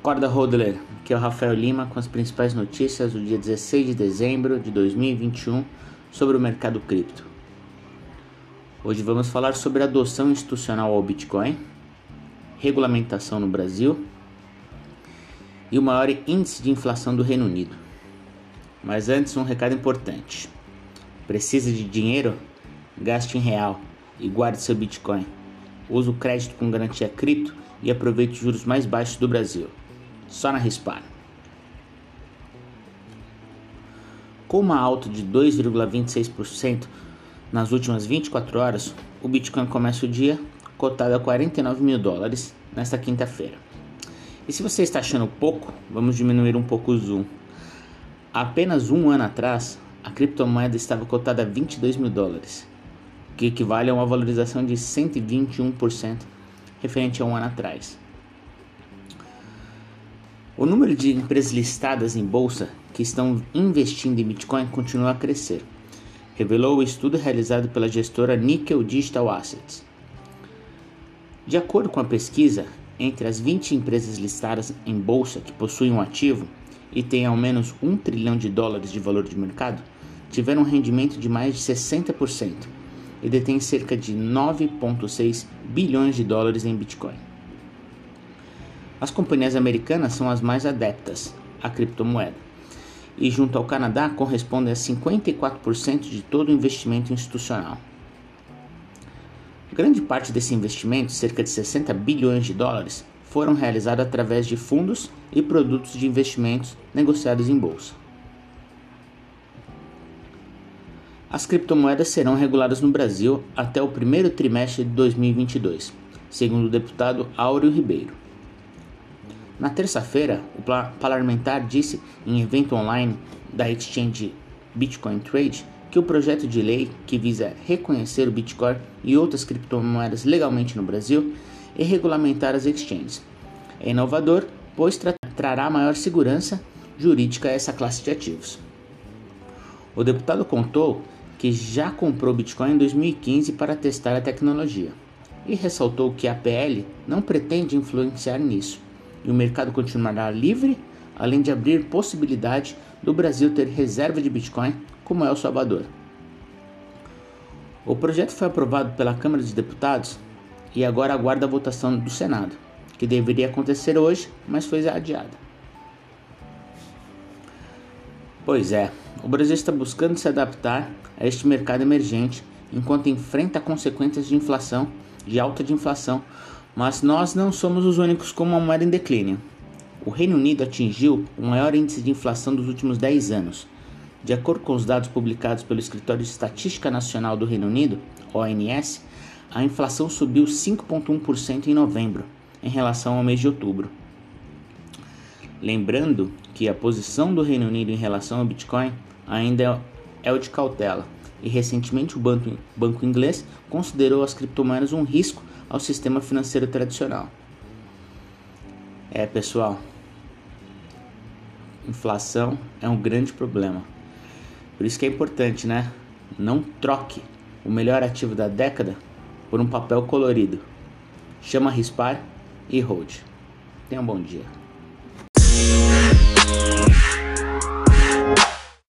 Acorda Hodler, que é o Rafael Lima com as principais notícias do dia 16 de dezembro de 2021 sobre o mercado cripto. Hoje vamos falar sobre adoção institucional ao Bitcoin, regulamentação no Brasil e o maior índice de inflação do Reino Unido. Mas antes, um recado importante: precisa de dinheiro? Gaste em real e guarde seu Bitcoin. Use o crédito com garantia cripto e aproveite os juros mais baixos do Brasil. Só na Rispar. Com uma alta de 2,26% nas últimas 24 horas, o Bitcoin começa o dia cotado a 49 mil dólares nesta quinta-feira. E se você está achando pouco, vamos diminuir um pouco o zoom. Há apenas um ano atrás, a criptomoeda estava cotada a 22 mil dólares, que equivale a uma valorização de 121% referente a um ano atrás. O número de empresas listadas em bolsa que estão investindo em Bitcoin continua a crescer, revelou o estudo realizado pela gestora Nickel Digital Assets. De acordo com a pesquisa, entre as 20 empresas listadas em bolsa que possuem um ativo e têm ao menos 1 trilhão de dólares de valor de mercado, tiveram um rendimento de mais de 60% e detêm cerca de 9,6 bilhões de dólares em Bitcoin. As companhias americanas são as mais adeptas à criptomoeda e, junto ao Canadá, correspondem a 54% de todo o investimento institucional. Grande parte desse investimento, cerca de 60 bilhões de dólares, foram realizados através de fundos e produtos de investimentos negociados em bolsa. As criptomoedas serão reguladas no Brasil até o primeiro trimestre de 2022, segundo o deputado Áureo Ribeiro. Na terça-feira, o parlamentar disse em evento online da exchange Bitcoin Trade que o projeto de lei que visa reconhecer o Bitcoin e outras criptomoedas legalmente no Brasil e regulamentar as exchanges é inovador, pois tra trará maior segurança jurídica a essa classe de ativos. O deputado contou que já comprou Bitcoin em 2015 para testar a tecnologia e ressaltou que a PL não pretende influenciar nisso e o mercado continuará livre, além de abrir possibilidade do Brasil ter reserva de Bitcoin como é o Salvador. O projeto foi aprovado pela Câmara dos Deputados e agora aguarda a votação do Senado, que deveria acontecer hoje, mas foi adiada. Pois é, o Brasil está buscando se adaptar a este mercado emergente enquanto enfrenta consequências de inflação, de alta de inflação, mas nós não somos os únicos com uma moeda em declínio. O Reino Unido atingiu o maior índice de inflação dos últimos 10 anos, de acordo com os dados publicados pelo Escritório de Estatística Nacional do Reino Unido, ONS, a inflação subiu 5,1% em novembro, em relação ao mês de outubro. Lembrando que a posição do Reino Unido em relação ao Bitcoin ainda é o de cautela, e recentemente o banco, banco inglês considerou as criptomoedas um risco ao sistema financeiro tradicional. É, pessoal, inflação é um grande problema. Por isso que é importante, né? Não troque o melhor ativo da década por um papel colorido. Chama Rispar e Hold. Tenha um bom dia.